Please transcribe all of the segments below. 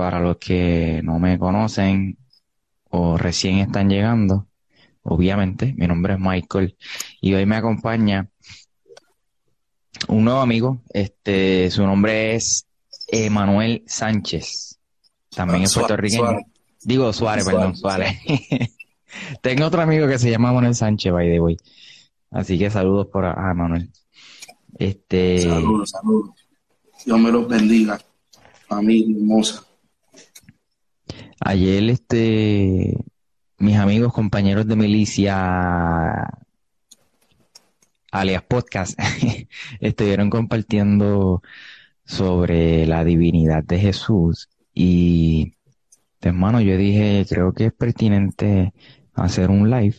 para los que no me conocen o recién están llegando, obviamente, mi nombre es Michael y hoy me acompaña un nuevo amigo, este, su nombre es Emanuel Sánchez, también es puertorriqueño. Digo Suárez, perdón, Suárez. Tengo otro amigo que se llama Manuel Sánchez, by the way. Así que saludos por a, Manuel. Este... Saludos, saludos. Dios me los bendiga. Familia hermosa. Ayer, este, mis amigos, compañeros de milicia, alias podcast, estuvieron compartiendo sobre la divinidad de Jesús y, hermano, yo dije, creo que es pertinente hacer un live,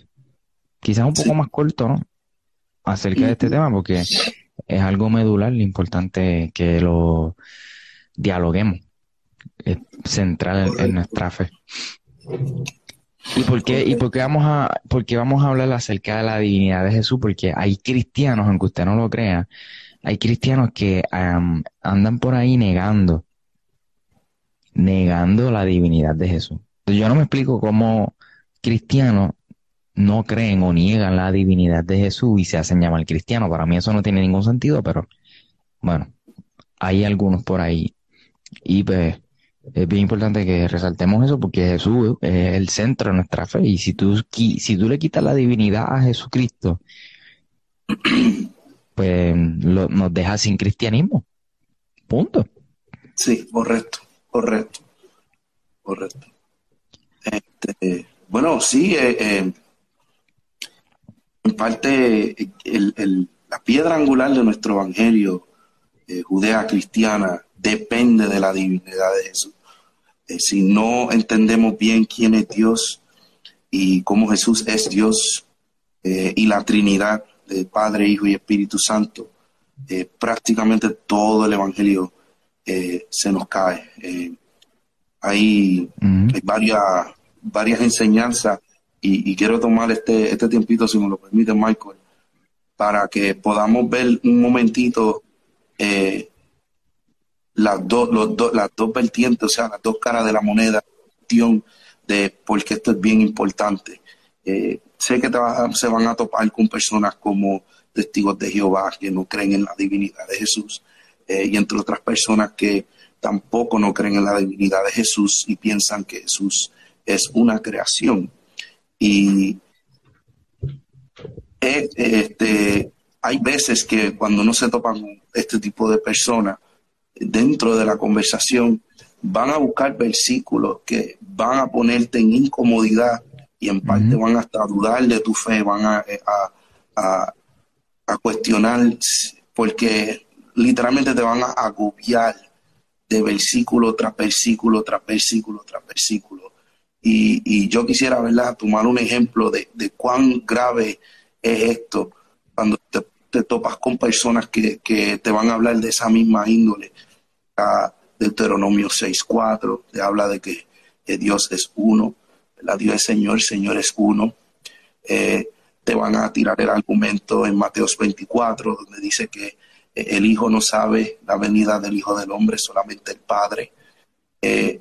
quizás un poco más corto, ¿no? Acerca de este tema, porque es algo medular, lo importante que lo dialoguemos central en, nuestra fe. ¿Y por qué, y por vamos a, por vamos a hablar acerca de la divinidad de Jesús? Porque hay cristianos, aunque usted no lo crea, hay cristianos que andan por ahí negando, negando la divinidad de Jesús. yo no me explico cómo cristianos no creen o niegan la divinidad de Jesús y se hacen llamar cristiano. Para mí eso no tiene ningún sentido, pero bueno, hay algunos por ahí. Y pues es bien importante que resaltemos eso porque Jesús es el centro de nuestra fe y si tú, si tú le quitas la divinidad a Jesucristo, pues nos deja sin cristianismo. Punto. Sí, correcto, correcto, correcto. Este, bueno, sí, eh, eh, en parte la piedra angular de nuestro evangelio eh, judea cristiana depende de la divinidad de Jesús. Eh, si no entendemos bien quién es Dios y cómo Jesús es Dios eh, y la Trinidad de Padre, Hijo y Espíritu Santo, eh, prácticamente todo el Evangelio se nos cae. hay, varias, varias enseñanzas y, quiero tomar este, este tiempito, si me lo permite, Michael, para que podamos ver un momentito las dos, los las dos vertientes, o sea, las dos caras de la moneda, de porque esto es bien importante. Eh, sé que se van a topar con personas como testigos de Jehová que no creen en la divinidad de Jesús eh, y entre otras personas que tampoco no creen en la divinidad de Jesús y piensan que Jesús es una creación. Y eh, este, hay veces que cuando no se topan este tipo de personas, dentro de la conversación van a buscar versículos que van a ponerte en incomodidad y en parte van hasta a dudar de tu fe, van a, eh, a, cuestionar, porque literalmente te van a agobiar de versículo tras versículo, tras versículo, tras versículo. Y, yo quisiera, ¿verdad?, tomar un ejemplo de, de cuán grave es esto cuando te te topas con personas que, te van a hablar de esa misma índole. A Deuteronomio 6.4 te habla de que, Dios es uno, la Dios es Señor, Señor es uno. Eh, te van a tirar el argumento en Mateos 24, donde dice que eh, el Hijo no sabe la venida del Hijo del Hombre, solamente el Padre. Eh,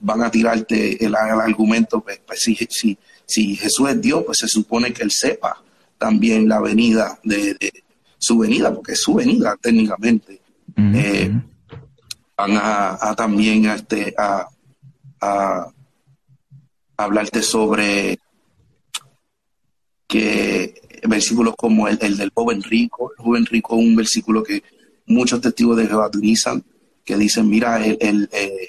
van a tirarte el, argumento, pues, pues si, si, Jesús es Dios, pues se supone que Él sepa también la venida de, su venida, porque es su venida técnicamente. Eh, van a, también a, este, a, hablarte sobre que versículos como el, del joven rico, el joven rico es un versículo que muchos testigos de Jehová utilizan, que dicen, mira, el, eh,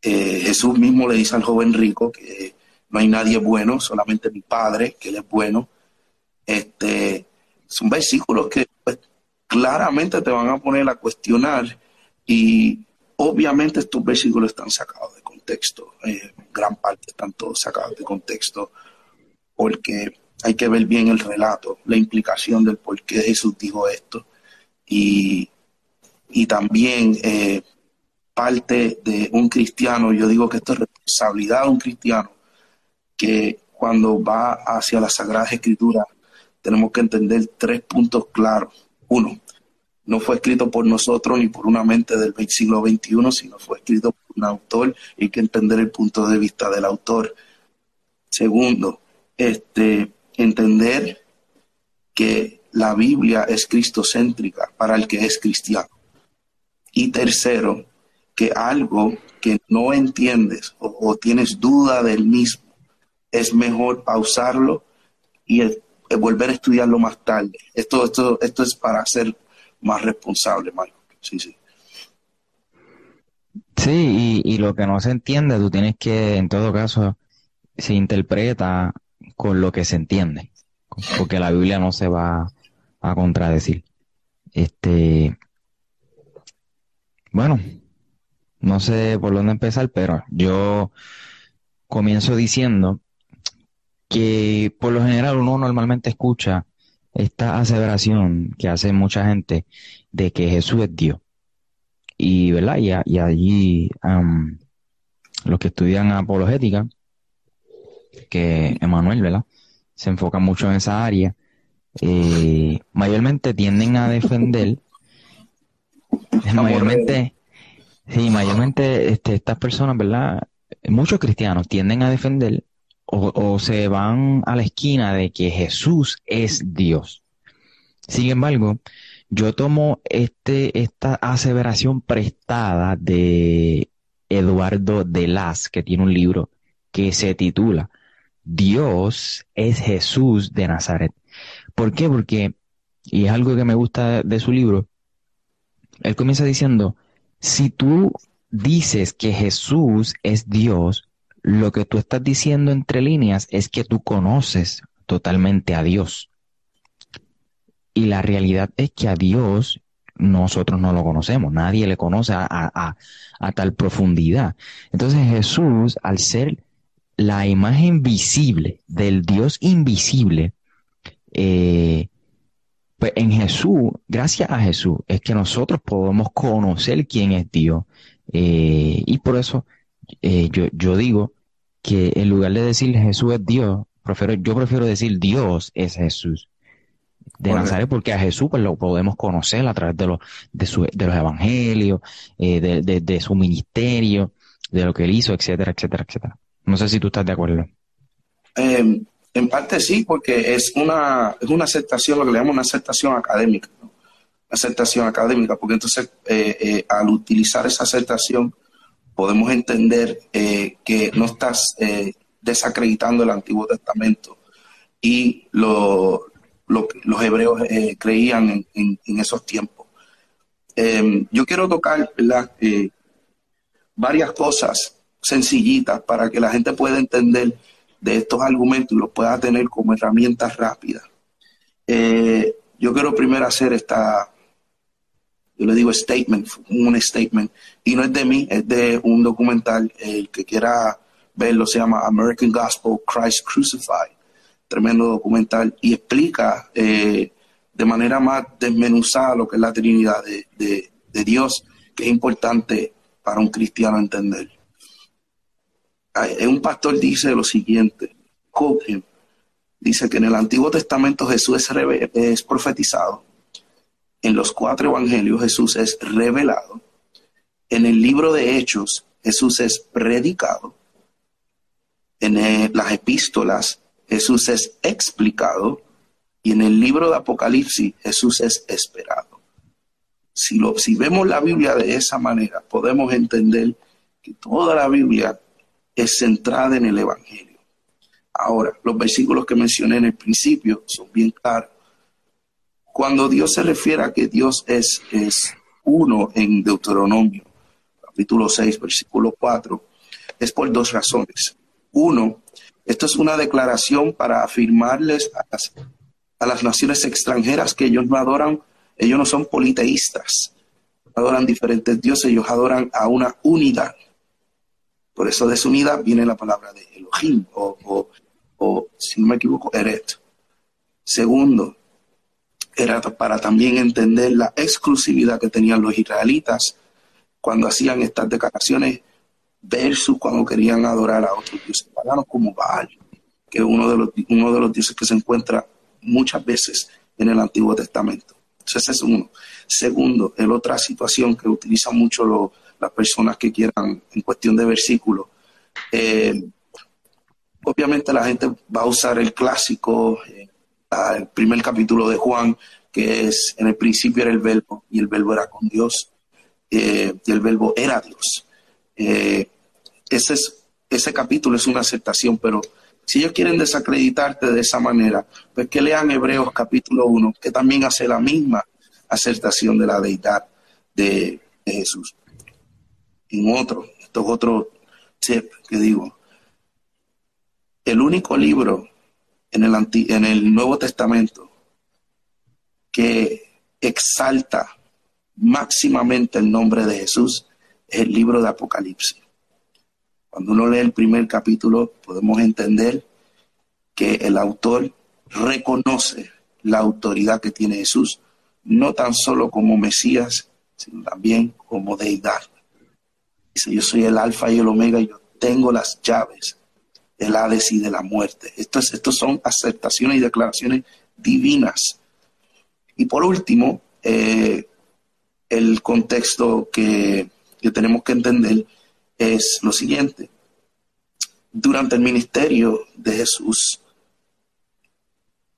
eh, Jesús mismo le dice al joven rico que no hay nadie bueno, solamente mi Padre, que Él es bueno. Este, son versículos que pues, claramente te van a poner a cuestionar y obviamente estos versículos están sacados de contexto. Eh, gran parte están todos sacados de contexto porque hay que ver bien el relato, la implicación del por qué Jesús dijo esto. Y, también eh, parte de un cristiano, yo digo que esto es responsabilidad de un cristiano, que cuando va hacia la Sagrada Escritura tenemos que entender tres puntos claros. Uno, no fue escrito por nosotros ni por una mente del siglo XXI, sino fue escrito por un autor y que entender el punto de vista del autor. Segundo, este, entender que la Biblia es cristocéntrica para el que es cristiano. Y tercero, que algo que no entiendes o, tienes duda del mismo, es mejor pausarlo y volver a estudiarlo más tarde. Esto, esto, esto es para ser más responsable, Mario. Sí, sí. Sí, y, lo que no se entiende, tú tienes que, en todo caso, se interpreta con lo que se entiende, porque la Biblia no se va a contradecir. Este, bueno, no sé por dónde empezar, pero yo comienzo diciendo que por lo general uno normalmente escucha esta aseveración que hace mucha gente de que Jesús es Dios. Y, ¿verdad? Y, allí los que estudian apologética, que Emanuel, ¿verdad? Se enfoca mucho en esa área, eh, mayormente tienden a defender, mayormente, sí, mayormente este, estas personas, ¿verdad? Muchos cristianos tienden a defender o, se van a la esquina de que Jesús es Dios. Sin embargo, yo tomo este, esta aseveración prestada de Eduardo de Las, que tiene un libro que se titula Dios es Jesús de Nazaret. ¿Por qué? Porque, y es algo que me gusta de su libro, él comienza diciendo, si tú dices que Jesús es Dios, lo que tú estás diciendo entre líneas es que tú conoces totalmente a Dios. Y la realidad es que a Dios nosotros no lo conocemos, nadie le conoce a, tal profundidad. Entonces Jesús, al ser la imagen visible del Dios invisible, eh, pues en Jesús, gracias a Jesús, es que nosotros podemos conocer quién es Dios. Eh, y por eso eh, yo, yo digo que en lugar de decir Jesús es Dios, prefiero, yo prefiero decir Dios es Jesús de Nazaret, porque a Jesús pues, lo podemos conocer a través de, los de, su, de los evangelios, eh, de, de, su ministerio, de lo que él hizo, etcétera, etcétera, etcétera. No sé si tú estás de acuerdo. Em, en parte sí, porque es una, es una aceptación, lo que le llamamos una aceptación académica, ¿no? aceptación académica, porque entonces eh, eh, al utilizar esa aceptación podemos entender eh, que no estás eh, desacreditando el Antiguo Testamento y lo, que los hebreos eh, creían en, esos tiempos. Em, yo quiero tocar varias cosas sencillitas para que la gente pueda entender de estos argumentos y los pueda tener como herramientas rápidas. yo quiero primero hacer esta, yo le digo statement, un statement, y no es de mí, es de un documental, el que quiera verlo se llama American Gospel Christ Crucified, tremendo documental, y explica eh, de manera más desmenuzada lo que es la Trinidad de, Dios, que es importante para un cristiano entender. Un pastor dice lo siguiente, dice que en el Antiguo Testamento Jesús es profetizado en los cuatro evangelios Jesús es revelado. En el libro de Hechos Jesús es predicado. En las epístolas Jesús es explicado. Y en el libro de Apocalipsis Jesús es esperado. Si, lo, si vemos la Biblia de esa manera, podemos entender que toda la Biblia es centrada en el Evangelio. Ahora, los versículos que mencioné en el principio son bien claros cuando Dios se refiere a que Dios es, es uno en Deuteronomio, capítulo 6, versículo 4, es por dos razones. Uno, esto es una declaración para afirmarles a las, a las naciones extranjeras que ellos no adoran, ellos no son politeístas, adoran diferentes dioses, ellos adoran a una unidad. Por eso de su unidad viene la palabra de Elohim, o, o si no me equivoco, Eret. Segundo, era para también entender la exclusividad que tenían los israelitas cuando hacían estas declaraciones versus cuando querían adorar a otros dioses paganos como Baal, que es uno de los, uno de los dioses que se encuentra muchas veces en el Antiguo Testamento. Entonces ese es uno. Segundo, el otra situación que utilizan mucho las personas que quieran en cuestión de versículos. Eh, obviamente la gente va a usar el clásico, eh, el primer capítulo de Juan, que es en el principio era el verbo y el verbo era con Dios eh, y el verbo era Dios. Eh, ese, es, ese capítulo es una aceptación, pero si ellos quieren desacreditarte de esa manera, pues que lean Hebreos capítulo 1, que también hace la misma aceptación de la deidad de, de Jesús. En otro, esto es otro tip que digo, el único libro en el, Nuevo Testamento que exalta máximamente el nombre de Jesús es el libro de Apocalipsis. Cuando uno lee el primer capítulo, podemos entender que el autor reconoce la autoridad que tiene Jesús, no tan solo como Mesías, sino también como deidad. Dice, yo soy el alfa y el omega, y yo tengo las llaves del Hades y de la muerte. Esto, estos son aceptaciones y declaraciones divinas. Y por último, eh, el contexto que, que tenemos que entender es lo siguiente. Durante el ministerio de Jesús,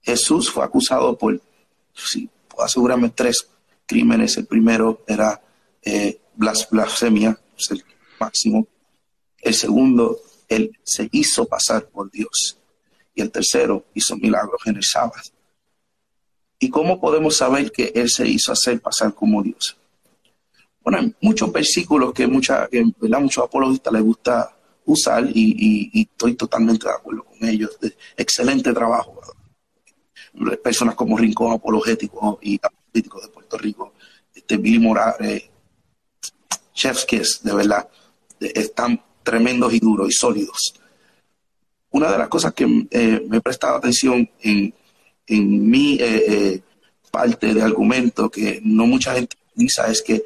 Jesús fue acusado por, sí, puedo asegurarme, tres crímenes. El primero era eh, blasfemia, es el máximo. El segundo él se hizo pasar por Dios. Y el tercero hizo milagros en el sábado. ¿Y cómo podemos saber que Él se hizo hacer pasar como Dios? Bueno, hay muchos versículos que, mucha, que muchos apologistas les gusta usar y, estoy totalmente de acuerdo con ellos. excelente trabajo. Personas como Rincón Apologético y Apologético de Puerto Rico, este Billy Morales, Chef's Kiss, de verdad, están tremendos y duros y sólidos. Una de las cosas que eh, me he prestado atención en, mi eh, eh, parte de argumento que no mucha gente utiliza es que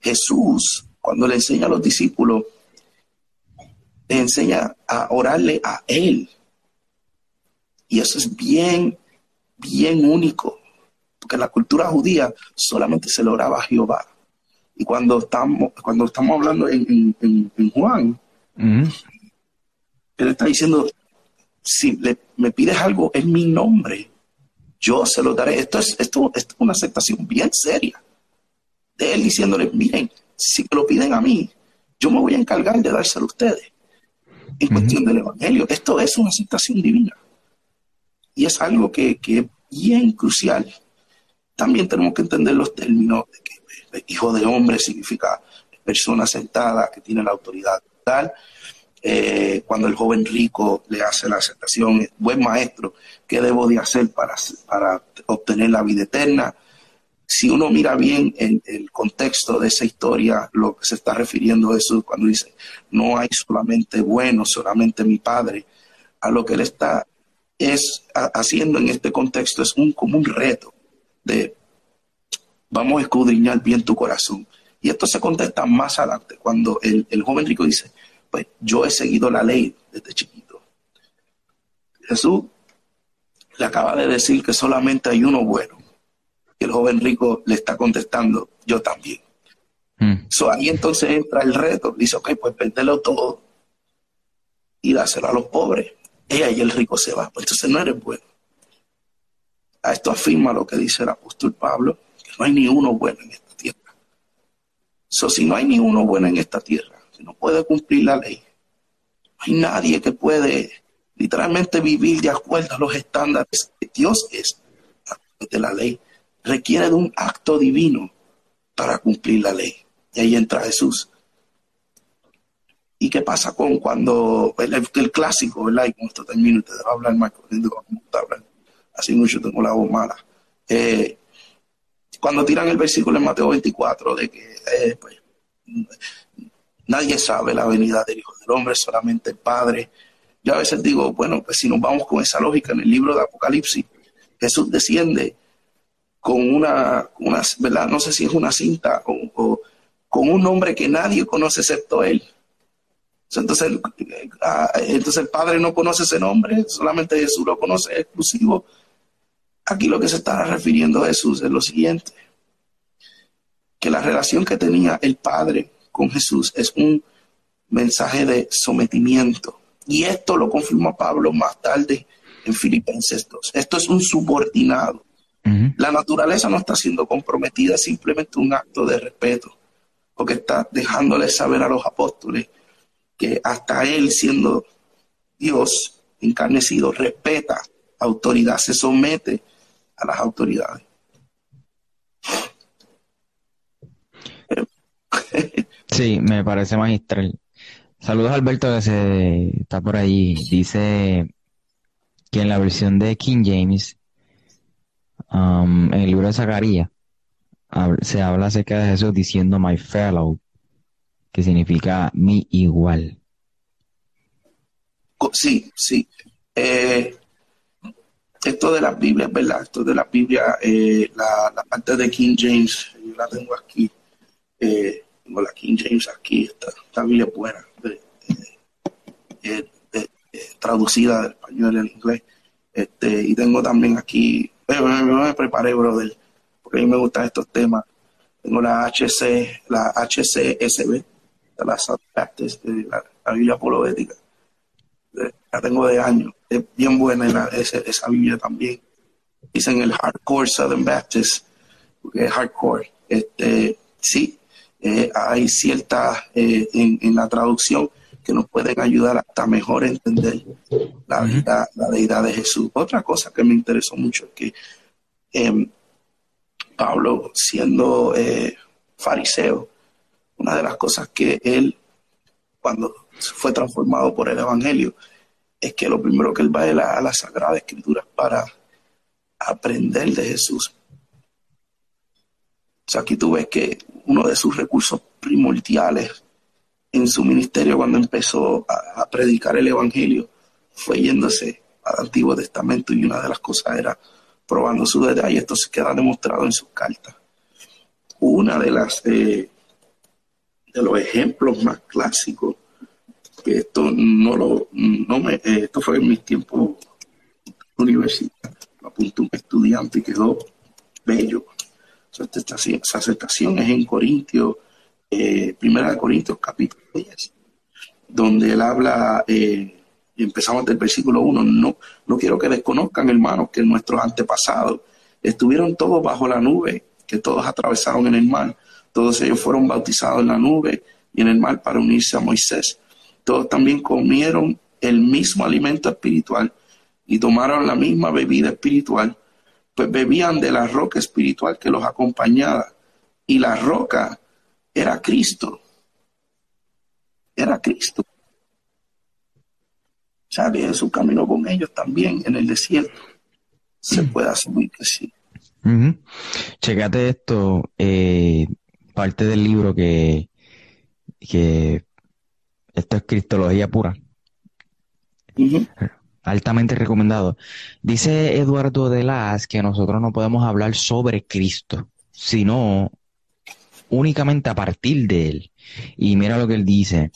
Jesús, cuando le enseña a los discípulos, le enseña a orarle a Él. Y eso es bien, bien único, porque en la cultura judía solamente se le oraba a Jehová. Y cuando estamos, cuando estamos hablando en, en Juan, él está diciendo, si me pides algo en mi nombre, yo se lo daré. Esto es, esto, es una aceptación bien seria de él diciéndole, miren, si me lo piden a mí, yo me voy a encargar de dárselo a ustedes. En cuestión del Evangelio, esto es una aceptación divina. Y es algo que, que, es bien crucial. También tenemos que entender los términos de que hijo de hombre significa persona sentada que tiene la autoridad eh, cuando el joven rico le hace la aceptación, buen maestro, ¿qué debo de hacer para, para obtener la vida eterna? Si uno mira bien en el contexto de esa historia, lo que se está refiriendo eso cuando dice, no hay solamente bueno, solamente mi padre, a lo que él está es haciendo en este contexto es un, como un reto de vamos a escudriñar bien tu corazón. Y esto se contesta más adelante, cuando el joven rico dice, pues yo he seguido la ley desde chiquito. Jesús le acaba de decir que solamente hay uno bueno. Y el joven rico le está contestando, yo también. Mm. ahí entonces entra el reto. Dice, ok, pues véndelo todo y dáselo a los pobres. Y ahí el rico se va. Pues entonces no eres bueno. A esto afirma lo que dice el apóstol Pablo, que no hay ni uno bueno en esta tierra. So, si no hay ni uno bueno en esta tierra, no puede cumplir la ley. Hay nadie que puede literalmente vivir de acuerdo a los estándares que Dios es de la ley. Requiere de un acto divino para cumplir la ley. Y ahí entra Jesús. ¿Y qué pasa con cuando el, clásico, ¿verdad? Y con esto termino, te debo hablar más. Así mucho tengo la voz mala. Eh, cuando tiran el versículo en Mateo 24 de que eh, pues, Nadie sabe la venida del Hijo del Hombre, solamente el Padre. Yo a veces digo, bueno, pues si nos vamos con esa lógica en el libro de Apocalipsis, Jesús desciende con una, una ¿verdad? No sé si es una cinta o, con un nombre que nadie conoce excepto él. Entonces, entonces el Padre no conoce ese nombre, solamente Jesús lo conoce exclusivo. Aquí lo que se está refiriendo a Jesús es lo siguiente, que la relación que tenía el Padre con Jesús es un mensaje de sometimiento. Y esto lo confirma Pablo más tarde en Filipenses 2. Esto es un subordinado. La naturaleza no está siendo comprometida, es simplemente un acto de respeto, porque está dejándole saber a los apóstoles que hasta él siendo Dios encarnecido respeta autoridad, se somete a las autoridades. Sí, me parece magistral. Saludos Alberto que se está por ahí. Dice que en la versión de King James, um, en el libro de Zacarías, se habla acerca de Jesús diciendo my fellow, que significa mi igual. Sí, sí. Eh, esto de la Biblia, ¿verdad? Esto de la Biblia, eh, la, parte de King James, yo la tengo aquí. Eh, tengo la King James aquí, esta, Biblia es buena. traducida del español al inglés. Este, y tengo también aquí, me, me, preparé, brother, porque a mí me gustan estos temas. Tengo la HC, la HCSB, la Baptist, la, la Biblia apologética. La tengo de años. Es bien buena esa, esa Biblia también. Dicen el Hardcore Southern Baptist, porque es hardcore. Este, sí, eh, hay ciertas eh, en, en, la traducción que nos pueden ayudar hasta mejor entender la, la deidad de Jesús. Otra cosa que me interesó mucho es que em, Pablo, siendo eh, fariseo, una de las cosas que él, cuando fue transformado por el Evangelio, es que lo primero que él va a la, Sagrada Escritura para aprender de Jesús. O sea, aquí tú ves que uno de sus recursos primordiales en su ministerio cuando empezó a, predicar el Evangelio fue yéndose al Antiguo Testamento y una de las cosas era probando su y esto se queda demostrado en sus cartas. Una de las eh, de los ejemplos más clásicos que esto no lo no me eh, esto fue en mis tiempos universitario apuntó un estudiante y quedó bello esa aceptación es en Corintios eh, Primera de Corintios capítulo 10, donde él habla, eh, empezamos del versículo 1, no, no quiero que desconozcan, hermanos, que nuestros antepasados estuvieron todos bajo la nube, que todos atravesaron en el mar, todos ellos fueron bautizados en la nube y en el mar para unirse a Moisés. Todos también comieron el mismo alimento espiritual y tomaron la misma bebida espiritual, pues bebían de la roca espiritual que los acompañaba. Y la roca era Cristo. Era Cristo. ¿Sabe? En su camino con ellos también en el desierto. Se mm. puede asumir que sí. Checate esto, eh, parte del libro que, que esto es Cristología pura. Altamente recomendado. Dice Eduardo de Las que nosotros no podemos hablar sobre Cristo, sino únicamente a partir de él. Y mira lo que él dice,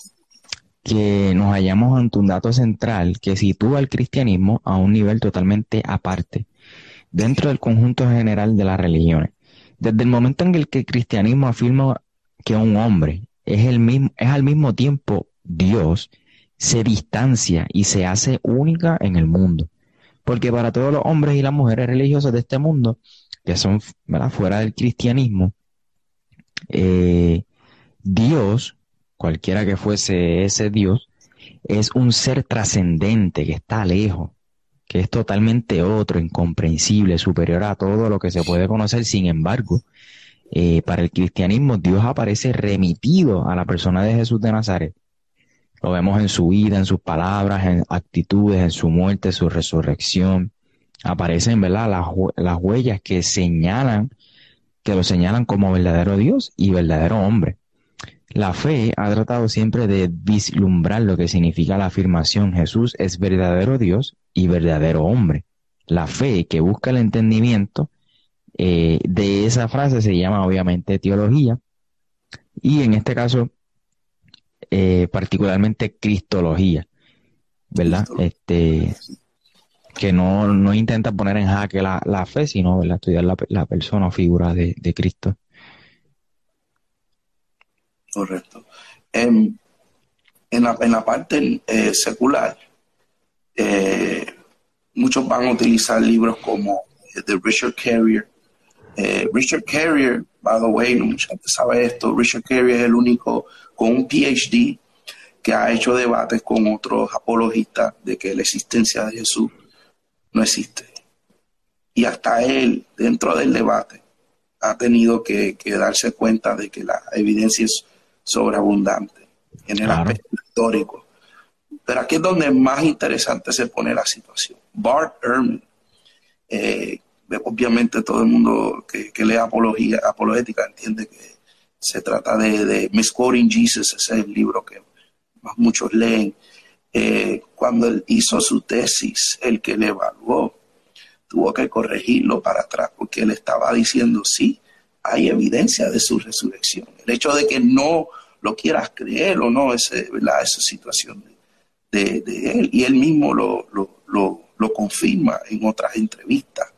que nos hallamos ante un dato central que sitúa al cristianismo a un nivel totalmente aparte, dentro del conjunto general de las religiones. Desde el momento en el que el cristianismo afirma que un hombre es, el mismo, es al mismo tiempo Dios, se distancia y se hace única en el mundo. Porque para todos los hombres y las mujeres religiosas de este mundo, que son fuera del cristianismo, eh, Dios, cualquiera que fuese ese Dios, es un ser trascendente que está lejos, que es totalmente otro, incomprensible, superior a todo lo que se puede conocer. Sin embargo, eh, para el cristianismo Dios aparece remitido a la persona de Jesús de Nazaret. Lo vemos en su vida, en sus palabras, en actitudes, en su muerte, su resurrección. Aparecen, ¿verdad? Las, las huellas que señalan que lo señalan como verdadero Dios y verdadero hombre. La fe ha tratado siempre de vislumbrar lo que significa la afirmación Jesús es verdadero Dios y verdadero hombre. La fe que busca el entendimiento eh, de esa frase se llama obviamente teología y en este caso eh, particularmente cristología, ¿verdad? Este que no, no intenta poner en jaque la, la fe, sino ¿verdad? estudiar la, la persona o figura de, de Cristo. Correcto. En, en, la, en la, parte eh, secular, eh, muchos van a utilizar libros como de Richard Carrier. Eh, Richard Carrier, by the way, no mucha gente sabe esto, Richard Carrier es el único con un PhD que ha hecho debates con otros apologistas de que la existencia de Jesús no existe. Y hasta él, dentro del debate, ha tenido que, que darse cuenta de que la evidencia es sobreabundante en el aspecto histórico. Pero aquí es donde más interesante se pone la situación. Bart Ehrman, eh, obviamente todo el mundo que, lee apología, apologética entiende que se trata de, de Jesus, ese es el libro que más muchos leen. Eh, cuando él hizo su tesis, el que le evaluó, tuvo que corregirlo para atrás porque él estaba diciendo, sí, hay evidencia de su resurrección. El hecho de que no lo quieras creer o no, ese, esa situación de, él. Y él mismo lo, lo, confirma en otras entrevistas,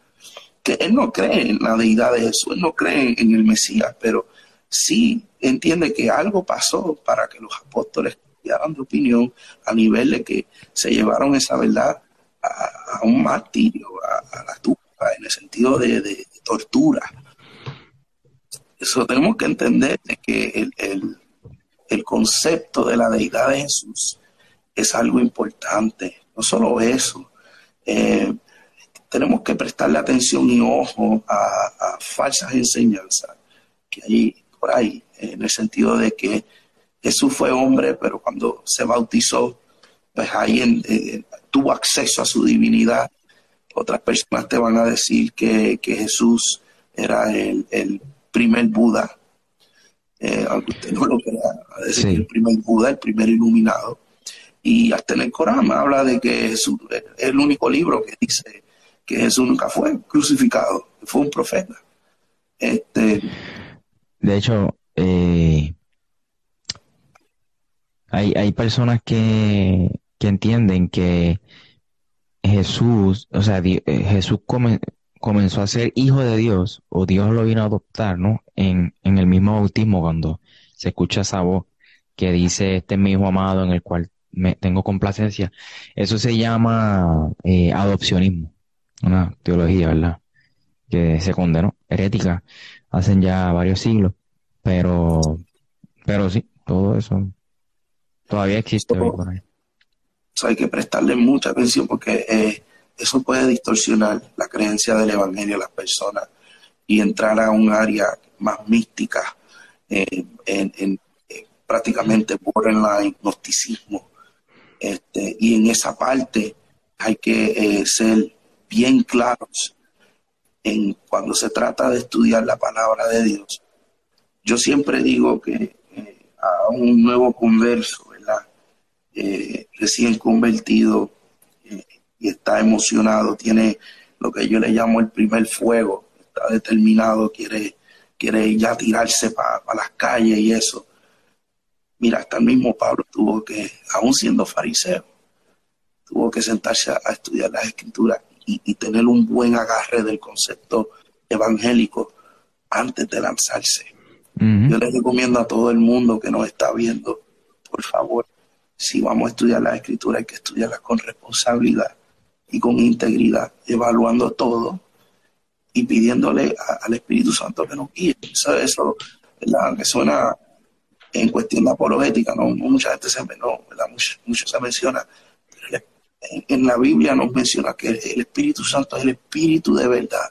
que él no cree en la deidad de Jesús, él no cree en el Mesías, pero sí entiende que algo pasó para que los apóstoles cambiaran de opinión a nivel de que se llevaron esa verdad a, un martirio, a, la tumba, en el sentido de tortura eso tenemos que entender que el, concepto de la deidad de Jesús es algo importante. No solo eso, eh, tenemos que prestarle atención y ojo a, falsas enseñanzas que hay por ahí, en el sentido de que Jesús fue hombre, pero cuando se bautizó, pues ahí eh, tuvo acceso a su divinidad. Otras personas te van a decir que, Jesús era el, el primer Buda, eh, aunque usted no lo crea, decir el primer Buda, el primer iluminado. Y hasta en el Corán habla de que Jesús es el único libro que dice que Jesús nunca fue crucificado, fue un profeta. Este, de hecho, eh, hay, hay personas que, que entienden que Jesús, o sea, eh, Jesús come, comenzó a ser hijo de Dios o Dios lo vino a adoptar, ¿no? En, en el mismo bautismo cuando se escucha esa voz que dice, este es mi hijo amado en el cual me, tengo complacencia. Eso se llama eh, adopcionismo, una teología, ¿verdad? Que se condenó, herética, hacen ya varios siglos, pero, pero sí, todo eso todavía existe hay que prestarle mucha atención porque eh, eso puede distorsionar la creencia del Evangelio a las personas y entrar a un área más mística, eh, en, eh, prácticamente borderline, gnosticismo. Este, y en esa parte hay que eh, ser bien claros en cuando se trata de estudiar la palabra de Dios. Yo siempre digo que a un nuevo converso, ¿verdad? recién convertido, y está emocionado, tiene lo que yo le llamo el primer fuego, está determinado, quiere, quiere ya tirarse para las calles y eso. Mira, hasta el mismo Pablo tuvo que, aún siendo fariseo, tuvo que sentarse a, estudiar las escrituras y, tener un buen agarre del concepto evangélico antes de lanzarse. Yo les recomiendo a todo el mundo que nos está viendo, por favor, si vamos a estudiar las escrituras hay que estudiarlas con responsabilidad y con integridad, evaluando todo y pidiéndole al Espíritu Santo que nos guíe. Eso, eso que suena en cuestión de apologética, no, mucha gente se, no, Mucho, se menciona. En, la Biblia nos menciona que el, Espíritu Santo es el Espíritu de verdad,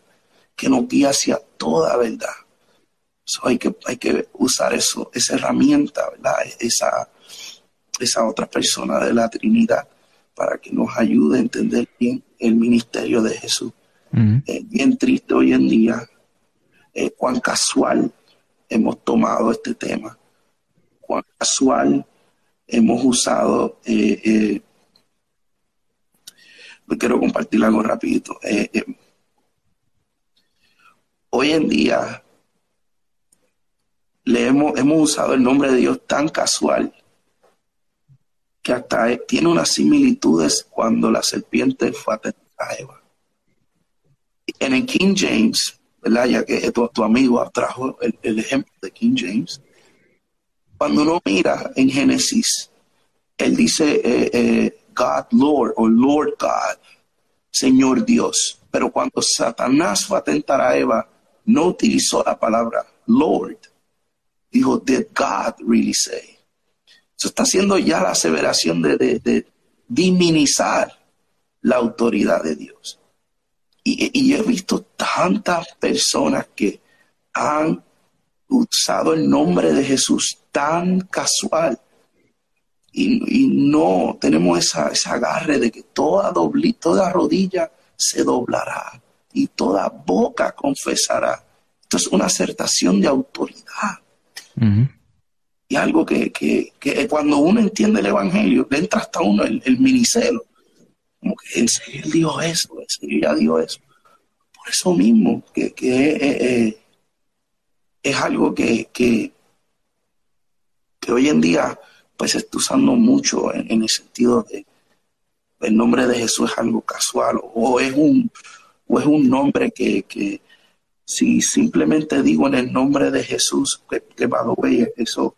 que nos guía hacia toda verdad. hay, que, hay que usar eso, esa herramienta, ¿verdad? Esa, esa otra persona de la Trinidad para que nos ayude a entender bien el ministerio de Jesús. Es bien triste hoy en día eh, cuán casual hemos tomado este tema. cuán casual hemos usado. Eh, eh, quiero compartir algo rapidito. Eh, eh, hoy en día le hemos, usado el nombre de Dios tan casual que hasta tiene unas similitudes cuando la serpiente fue a Eva. En el King James, ¿verdad? Ya que tu, amigo trajo el, ejemplo de King James, cuando uno mira en Génesis, él dice eh, God Lord o Lord God, Señor Dios. Pero cuando Satanás fue a tentar a Eva, no utilizó la palabra Lord. Dijo, did God really say? Eso está haciendo ya la aseveración de, de, de diminizar la autoridad de Dios. Y, y, he visto tantas personas que han usado el nombre de Jesús tan casual y, y no tenemos esa, ese agarre de que toda, dobli, toda rodilla se doblará y toda boca confesará. Esto es una acertación de autoridad. Uh -huh. Y algo que, que, que, cuando uno entiende el Evangelio, le entra hasta uno el, el minicelo. Como que en serio él dijo eso, en serio ya dijo eso. Por eso mismo, que, que eh, eh, es algo que, que, que hoy en día pues se está usando mucho en, el sentido de el nombre de Jesús es algo casual o es un, o es un nombre que, que si simplemente digo en el nombre de Jesús, que, que way, eso,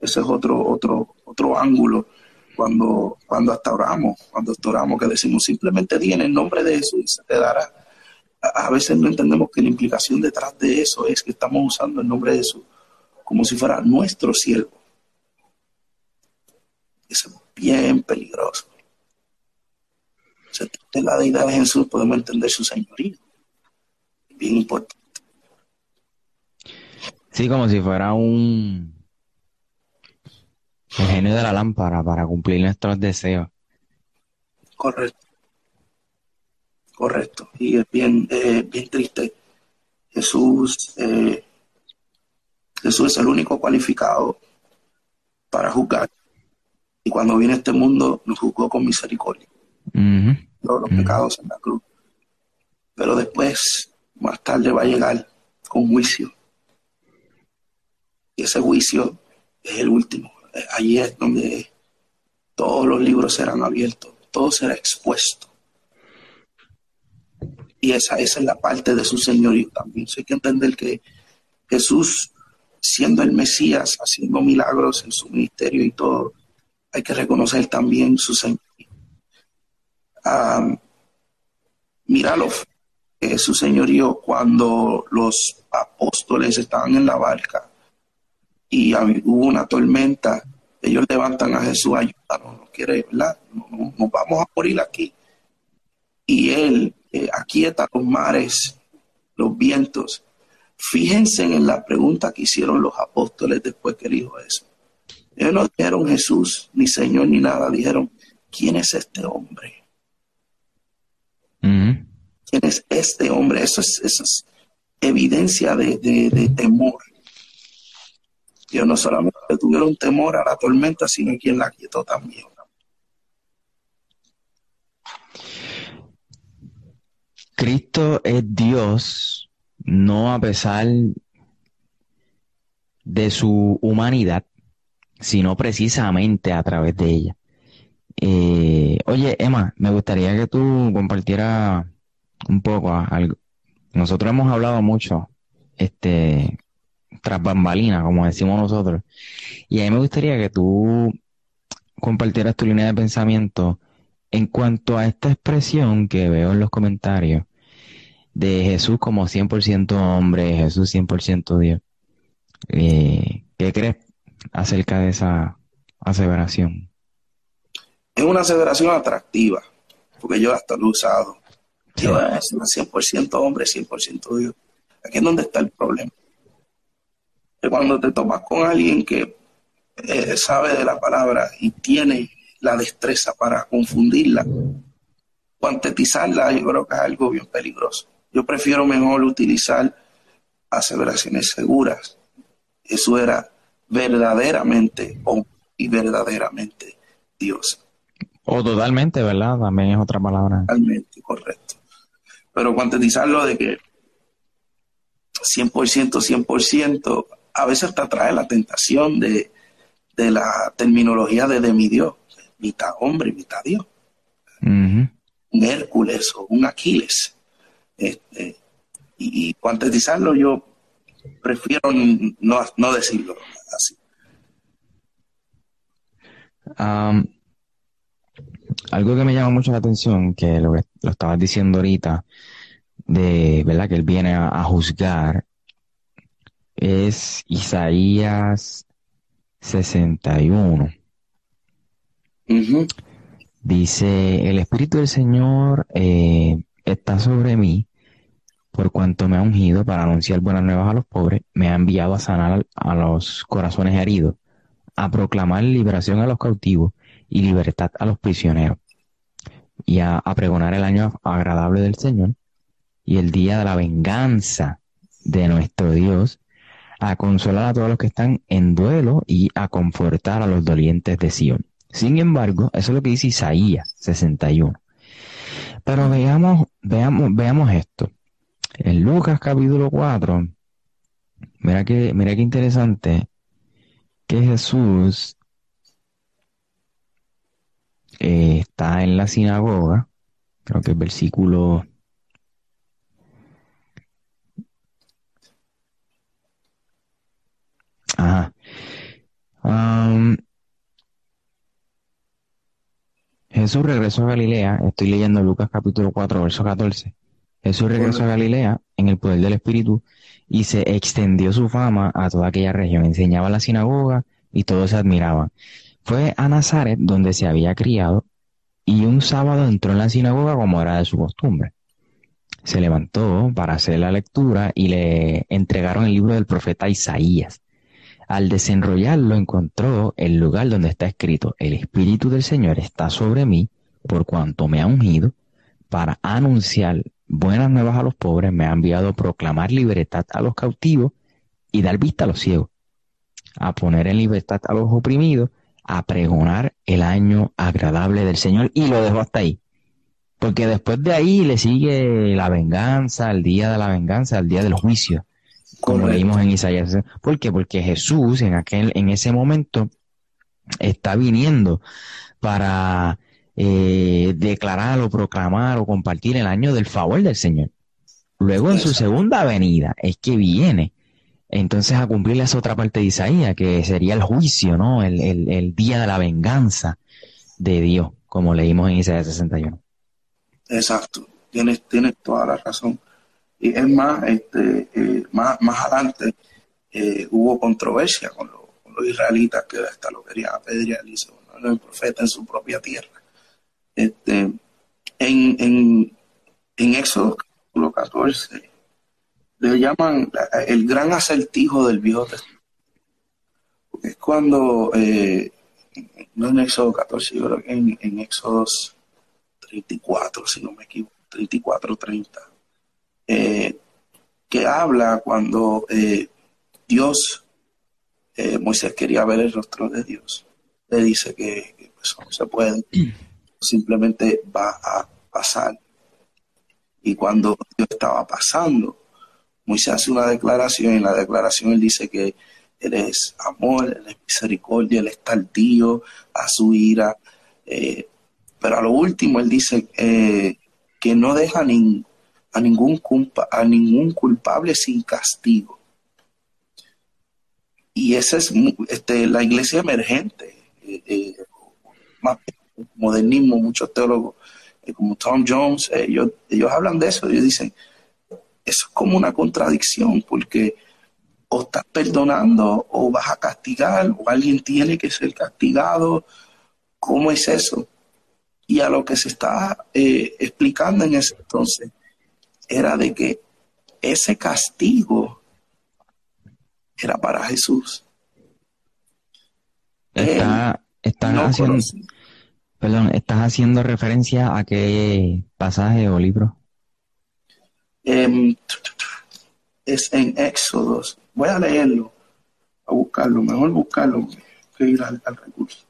eso es otro, otro, otro ángulo cuando, cuando hasta oramos, cuando hasta oramos, que decimos simplemente di en el nombre de Jesús y se te dará. A, a veces no entendemos que la implicación detrás de eso es que estamos usando el nombre de Jesús como si fuera nuestro siervo. Eso es bien peligroso. Si en la deidad de Jesús podemos entender su señoría. Bien importante. Sí, como si fuera un el genio de la lámpara para cumplir nuestros deseos. Correcto. Correcto. Y es bien, eh, bien triste. Jesús, eh, Jesús es el único cualificado para juzgar. Y cuando viene a este mundo, nos juzgó con misericordia. Uh -huh. Todos los uh -huh. pecados en la cruz. Pero después, más tarde, va a llegar con juicio. Y ese juicio es el último. Allí es donde todos los libros serán abiertos, todo será expuesto. Y esa, esa es la parte de su señorío también. Hay que entender que Jesús, siendo el Mesías, haciendo milagros en su ministerio y todo, hay que reconocer también su señorío. Um, míralo, eh, su señorío cuando los apóstoles estaban en la barca y hubo una tormenta, ellos levantan a Jesús, ayúdanos, no quiere, ¿verdad? Nos, nos vamos a morir aquí. Y él eh, aquieta los mares, los vientos. Fíjense en la pregunta que hicieron los apóstoles después que dijo eso. Ellos no dijeron Jesús, ni Señor, ni nada. Dijeron, ¿quién es este hombre? Uh -huh. ¿Quién es este hombre? Eso es, eso es evidencia de, de, de temor. Ellos no solamente tuvieron temor a la tormenta, sino quien la quietó también. Cristo es Dios, no a pesar de su humanidad, sino precisamente a través de ella. Eh, oye, Emma, me gustaría que tú compartieras un poco algo. Nosotros hemos hablado mucho, este, tras bambalina, como decimos nosotros, y a mí me gustaría que tú compartieras tu línea de pensamiento en cuanto a esta expresión que veo en los comentarios de Jesús como 100% hombre, Jesús 100% Dios. Eh, ¿Qué crees acerca de esa aseveración? Es una aseveración atractiva, porque yo hasta lo he usado. Sí. Yo es una 100% hombre, 100% Dios. Aquí es donde está el problema. Que cuando te tomas con alguien que eh, sabe de la palabra y tiene la destreza para confundirla, cuantetizarla, yo creo que es algo bien peligroso. Yo prefiero mejor utilizar aseveraciones seguras. Eso era verdaderamente o y verdaderamente Dios. O totalmente, ¿verdad? También es otra palabra. Totalmente, correcto. Pero cuantizarlo de que 100%, 100%, a veces hasta trae la tentación de, la terminología de, de mi Dios, mitad hombre y mitad Dios. Un Hércules o un Aquiles. Este, y, cuantizarlo yo prefiero no, no decirlo así. algo que me llama mucho la atención, que lo, lo estabas diciendo ahorita, de verdad que él viene a, juzgar, es Isaías 61. Dice, el Espíritu del Señor eh, está sobre mí, por cuanto me ha ungido para anunciar buenas nuevas a los pobres, me ha enviado a sanar a los corazones heridos, a proclamar liberación a los cautivos y libertad a los prisioneros, y a, pregonar el año agradable del Señor y el día de la venganza de nuestro Dios, a consolar a todos los que están en duelo y a confortar a los dolientes de Sion. Sin embargo, eso es lo que dice Isaías 61. Pero veamos, veamos, veamos esto. En Lucas capítulo 4, mira que, mira qué interesante que Jesús eh, está en la sinagoga, creo que el versículo Ajá. Jesús regresó a Galilea, estoy leyendo Lucas capítulo 4, verso 14. Jesús regresó a Galilea en el poder del Espíritu y se extendió su fama a toda aquella región. Enseñaba en la sinagoga y todos se admiraban. Fue a Nazaret donde se había criado y un sábado entró en la sinagoga como era de su costumbre. Se levantó para hacer la lectura y le entregaron el libro del profeta Isaías. Al desenrollarlo encontró el lugar donde está escrito, el Espíritu del Señor está sobre mí por cuanto me ha ungido para anunciar buenas nuevas a los pobres, me ha enviado a proclamar libertad a los cautivos y dar vista a los ciegos, a poner en libertad a los oprimidos a pregonar el año agradable del Señor y lo dejó hasta ahí. Porque después de ahí le sigue la venganza, el día de la venganza, el día del juicio, como leímos en Isaías. ¿Por qué? Porque Jesús en aquel, en ese momento está viniendo para eh, declarar o proclamar o compartir el año del favor del Señor. Luego en su segunda venida es que viene entonces a cumplir esa otra parte de Isaías, que sería el juicio, ¿no? El, día de la venganza de Dios, como leímos en Isaías 61. Exacto, tienes, tienes toda la razón. Y es más, este, eh, más, más adelante eh, hubo controversia con, los israelitas que hasta lo querían apedrear y el profeta en su propia tierra. Este, en, en, en Éxodo 14 le llaman el gran acertijo del Viejo Testamento. es cuando, eh, no en Éxodo 14, yo creo que en, en Éxodo 34, si no me equivoco, 34, 30, eh, que habla cuando eh, Dios, Moisés quería ver el rostro de Dios. Le dice que, que pues, no se puede, simplemente va a pasar. Y cuando Dios estaba pasando, Moisés hace una declaración y en la declaración él dice que él es amor, él es misericordia, él es tardío a su ira. Eh, pero a lo último él dice eh, que no deja a, ningún culpa, a ningún culpable sin castigo. Y esa es este, la iglesia emergente, eh, más modernismo, muchos teólogos como Tom Jones, ellos, ellos hablan de eso, ellos dicen, eso es como una contradicción, porque o estás perdonando o vas a castigar, o alguien tiene que ser castigado. ¿Cómo es eso? Y a lo que se está eh, explicando en ese entonces era de que ese castigo era para Jesús. Está, estás, haciendo, perdón, ¿Estás haciendo referencia a qué pasaje o libro? Em, es en Éxodos. Voy a leerlo a buscarlo, mejor buscarlo que ir al, recurso.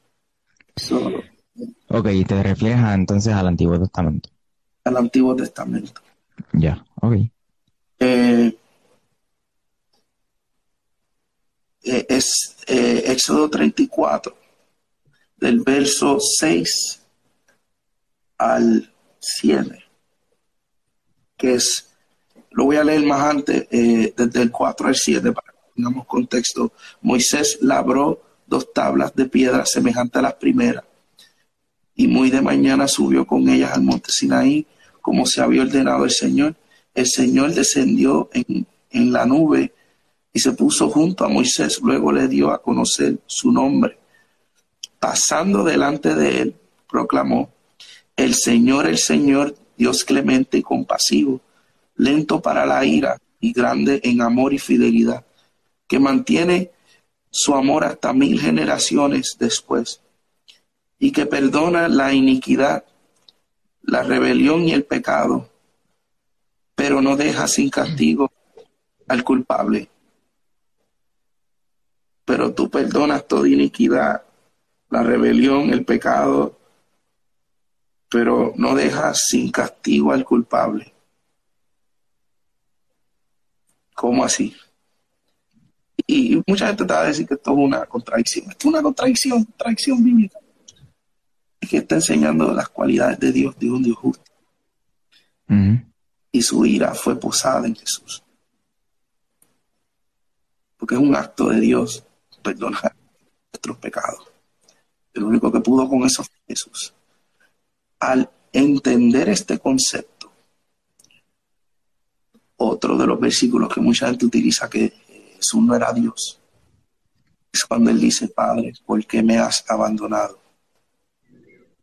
ok, te refieres entonces al Antiguo Testamento. Al Antiguo Testamento. Ya, ok. Eh, eh, es eh, Éxodo 34, del verso 6 al 7, que es, lo voy a leer más antes, desde el 4 al 7 para que tengamos contexto. Moisés labró dos tablas de piedra semejantes a las primeras, y muy de mañana subió con ellas al monte Sinaí, como se había ordenado el Señor. El Señor descendió en, en la nube y se puso junto a Moisés, luego le dio a conocer su nombre. Pasando delante de él, proclamó, el Señor, el Señor, Dios clemente y compasivo, lento para la ira y grande en amor y fidelidad, que mantiene su amor hasta mil generaciones después, y que perdona la iniquidad, la rebelión y el pecado, pero no deja sin castigo al culpable. Pero tú perdonas toda iniquidad, la rebelión, el pecado, pero no dejas sin castigo al culpable. ¿Cómo así? Y mucha gente te va a decir que esto es una contradicción. Esto es una contradicción, contradicción bíblica. Es que está enseñando las cualidades de Dios, de un Dios justo. Y su ira fue posada en Jesús. Porque es un acto de Dios perdonar nuestros pecados. El único que pudo con eso fue Jesús. Al entender este concepto, otro de los versículos que mucha gente utiliza que Jesús no era Dios, es cuando él dice, Padre, ¿por qué me has abandonado?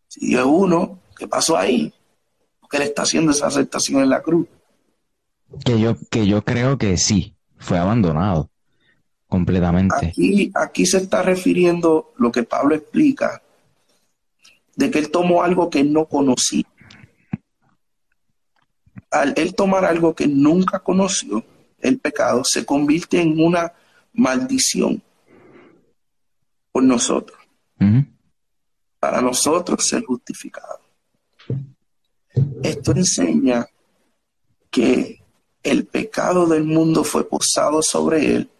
Si Dios es uno, ¿qué pasó ahí? Porque él está haciendo esa aceptación en la cruz. Que yo, que yo creo que sí, fue abandonado completamente. Aquí, aquí se está refiriendo lo que Pablo explica, de que él tomó algo que no conocía. Al él tomar algo que nunca conoció, el pecado se convierte en una maldición por nosotros. Para nosotros ser justificado. Esto enseña que el pecado del mundo fue posado sobre él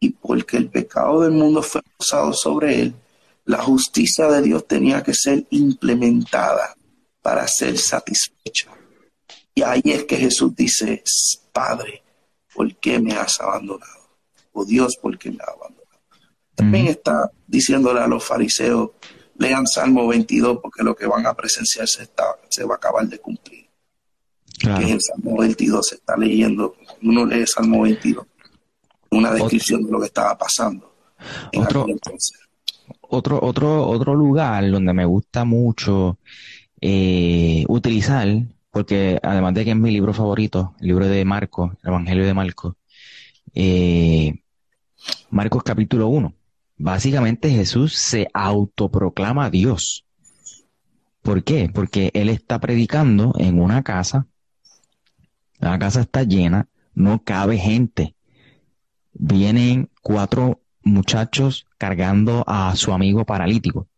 y porque el pecado del mundo fue posado sobre él, la justicia de Dios tenía que ser implementada para ser satisfecha. Y ahí es que Jesús dice, Padre, ¿por qué me has abandonado? O Dios, ¿por qué me has abandonado? También está diciéndole a los fariseos, lean Salmo 22 porque lo que van a presenciar se, está, se va a acabar de cumplir. Que en el Salmo 22 se está leyendo, uno lee Salmo 22 una descripción de lo que estaba pasando. otro, otro, otro, otro lugar donde me gusta mucho eh, utilizar, porque además de que es mi libro favorito, el libro de Marcos, el Evangelio de Marcos, eh, Marcos capítulo 1. Básicamente Jesús se autoproclama Dios. ¿Por qué? Porque él está predicando en una casa, la casa está llena, no cabe gente vienen cuatro muchachos cargando a su amigo paralítico,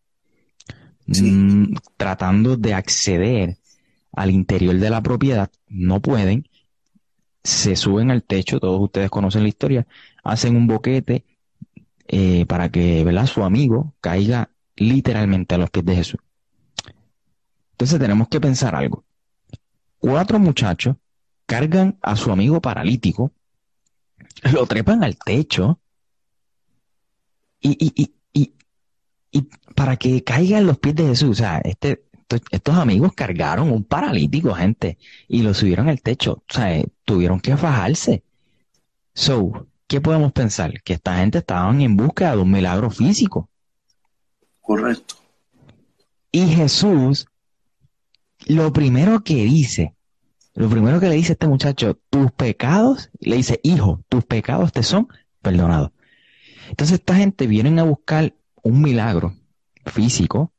mm, tratando de acceder al interior de la propiedad, no pueden, se suben al techo, todos ustedes conocen la historia, hacen un boquete eh, para que ¿verdad? su amigo caiga literalmente a los pies de Jesús. Entonces tenemos que pensar algo. Cuatro muchachos cargan a su amigo paralítico lo trepan al techo y, y, y, y, y para que caigan los pies de Jesús. O sea, este, estos amigos cargaron un paralítico, gente, y lo subieron al techo. O sea, tuvieron que fajarse. So, ¿qué podemos pensar? Que esta gente estaban en busca de un milagro físico. Correcto. Y Jesús, lo primero que dice lo primero que le dice este muchacho, tus pecados, le dice, hijo, tus pecados te son perdonados. Entonces esta gente viene a buscar un milagro físico,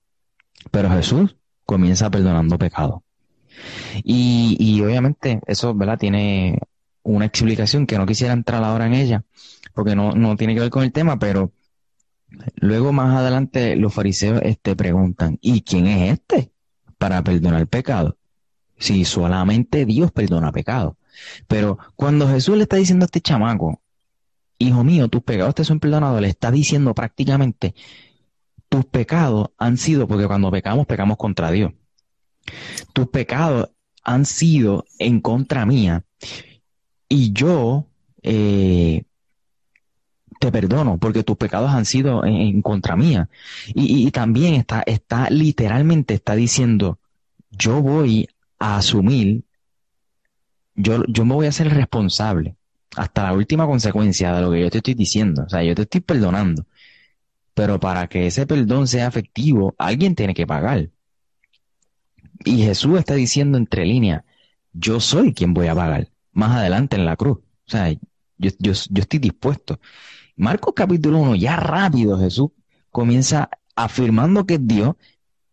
pero Jesús comienza perdonando pecados. Y, obviamente eso, ¿verdad? Tiene una explicación que no quisiera entrar ahora en ella, porque no, no tiene que ver con el tema, pero luego más adelante los fariseos este, preguntan, ¿y quién es este para perdonar el Si solamente Dios perdona pecado. Pero cuando Jesús le está diciendo a este chamaco, hijo mío, tus pecados te son perdonados, le está diciendo prácticamente, tus pecados han sido, porque cuando pecamos, pecamos contra Dios. Tus pecados han sido en contra mía. Y yo eh, te perdono porque tus pecados han sido en, contra mía. Y, también está, está literalmente, está diciendo, yo voy a asumir, yo, yo me voy a hacer responsable hasta la última consecuencia de lo que yo te estoy diciendo. O sea, yo te estoy perdonando. Pero para que ese perdón sea efectivo, alguien tiene que pagar. Y Jesús está diciendo entre líneas, yo soy quien voy a pagar más adelante en la cruz. O sea, yo, yo, yo estoy dispuesto. Marcos capítulo 1, ya rápido Jesús comienza afirmando que es Dios.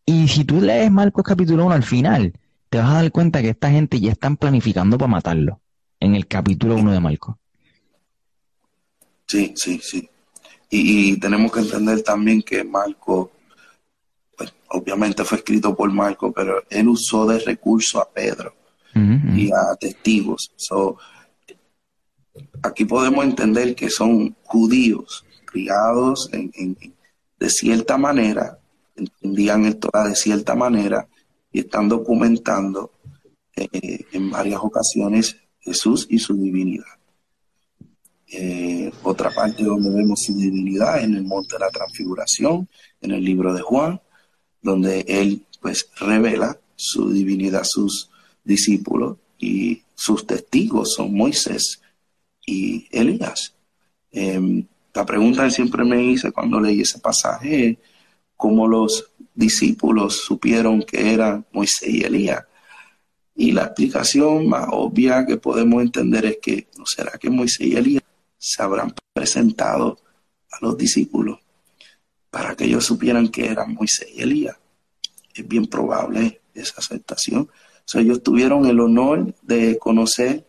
Y si tú lees Marcos capítulo 1 al final, te vas a dar cuenta que esta gente ya están planificando para matarlo en el capítulo 1 de Marcos. Sí, sí, sí. Y, tenemos que entender también que Marco, pues, obviamente fue escrito por Marco, pero él usó de recurso a Pedro y a testigos. aquí podemos entender que son judíos criados en, de cierta manera, entendían el Torah de cierta manera están documentando eh, en varias ocasiones Jesús y su divinidad. Eh, otra parte donde vemos su divinidad en el monte de la transfiguración, en el libro de Juan, donde él pues revela su divinidad a sus discípulos y sus testigos son Moisés y Elías. Em, la pregunta que siempre me hice cuando leí ese pasaje es cómo los discípulos supieron que eran Moisés y Elías. Y la explicación más obvia que podemos entender es que no será que Moisés y Elías se habrán presentado a los discípulos para que ellos supieran que eran Moisés y Elías. Es bien probable esa aceptación. O ellos tuvieron el honor de conocer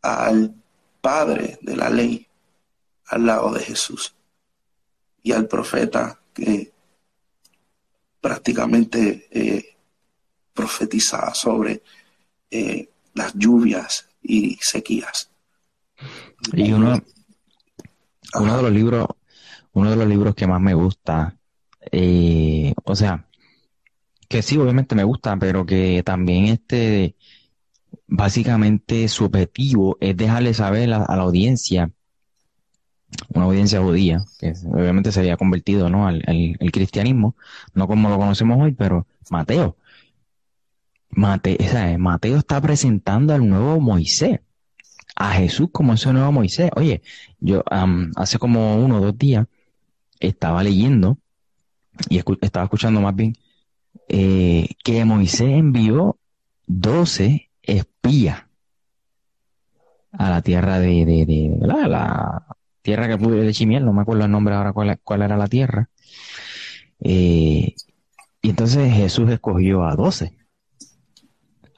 al Padre de la ley al lado de Jesús y al profeta que prácticamente eh, profetizaba sobre eh, las lluvias y sequías. Y uno, uno de los libros, uno de los libros que más me gusta, eh, o sea, que sí, obviamente me gusta, pero que también este, básicamente su objetivo es dejarle saber a, la audiencia, una audiencia judía, que obviamente se había convertido ¿no? al, cristianismo, no como lo conocemos hoy, pero Mateo. Mateo, Mateo está presentando al nuevo Moisés a Jesús como ese nuevo Moisés. Oye, yo hace como uno o dos días estaba leyendo y estaba escuchando más bien eh, que Moisés envió doce espías a la tierra de, de, la tierra que pude de Chimiel, no me acuerdo el nombre ahora cuál, cuál era la tierra. Eh, y entonces Jesús escogió a doce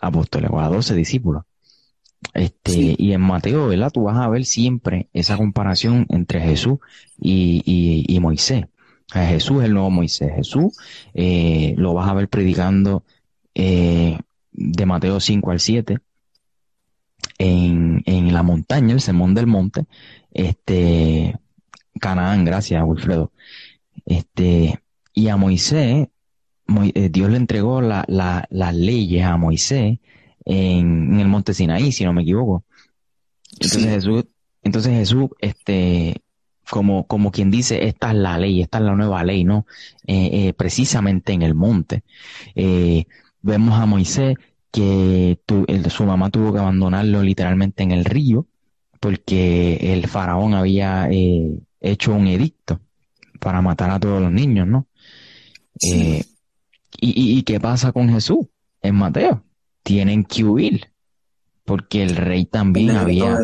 apóstoles o a doce discípulos. Este, Y en Mateo, ¿verdad? Tú vas a ver siempre esa comparación entre Jesús y, Moisés. Jesús es el nuevo Moisés. Jesús eh, lo vas a ver predicando eh, de Mateo 5 al 7 en, en, la montaña, el sermón del monte, este, Canaán, gracias Wilfredo. Este, y a Moisés, eh, Dios le entregó la, las leyes a Moisés en, el monte Sinaí, si no me equivoco. Entonces Jesús, entonces Jesús, este, como, como quien dice, esta es la ley, esta es la nueva ley, ¿no? Eh, eh, precisamente en el monte. Vemos a Moisés que su mamá tuvo que abandonarlo literalmente en el río porque el faraón había hecho un edicto para matar a todos los niños, ¿no? y, y, qué pasa con Jesús en Mateo? tienen que huir, porque el rey también había,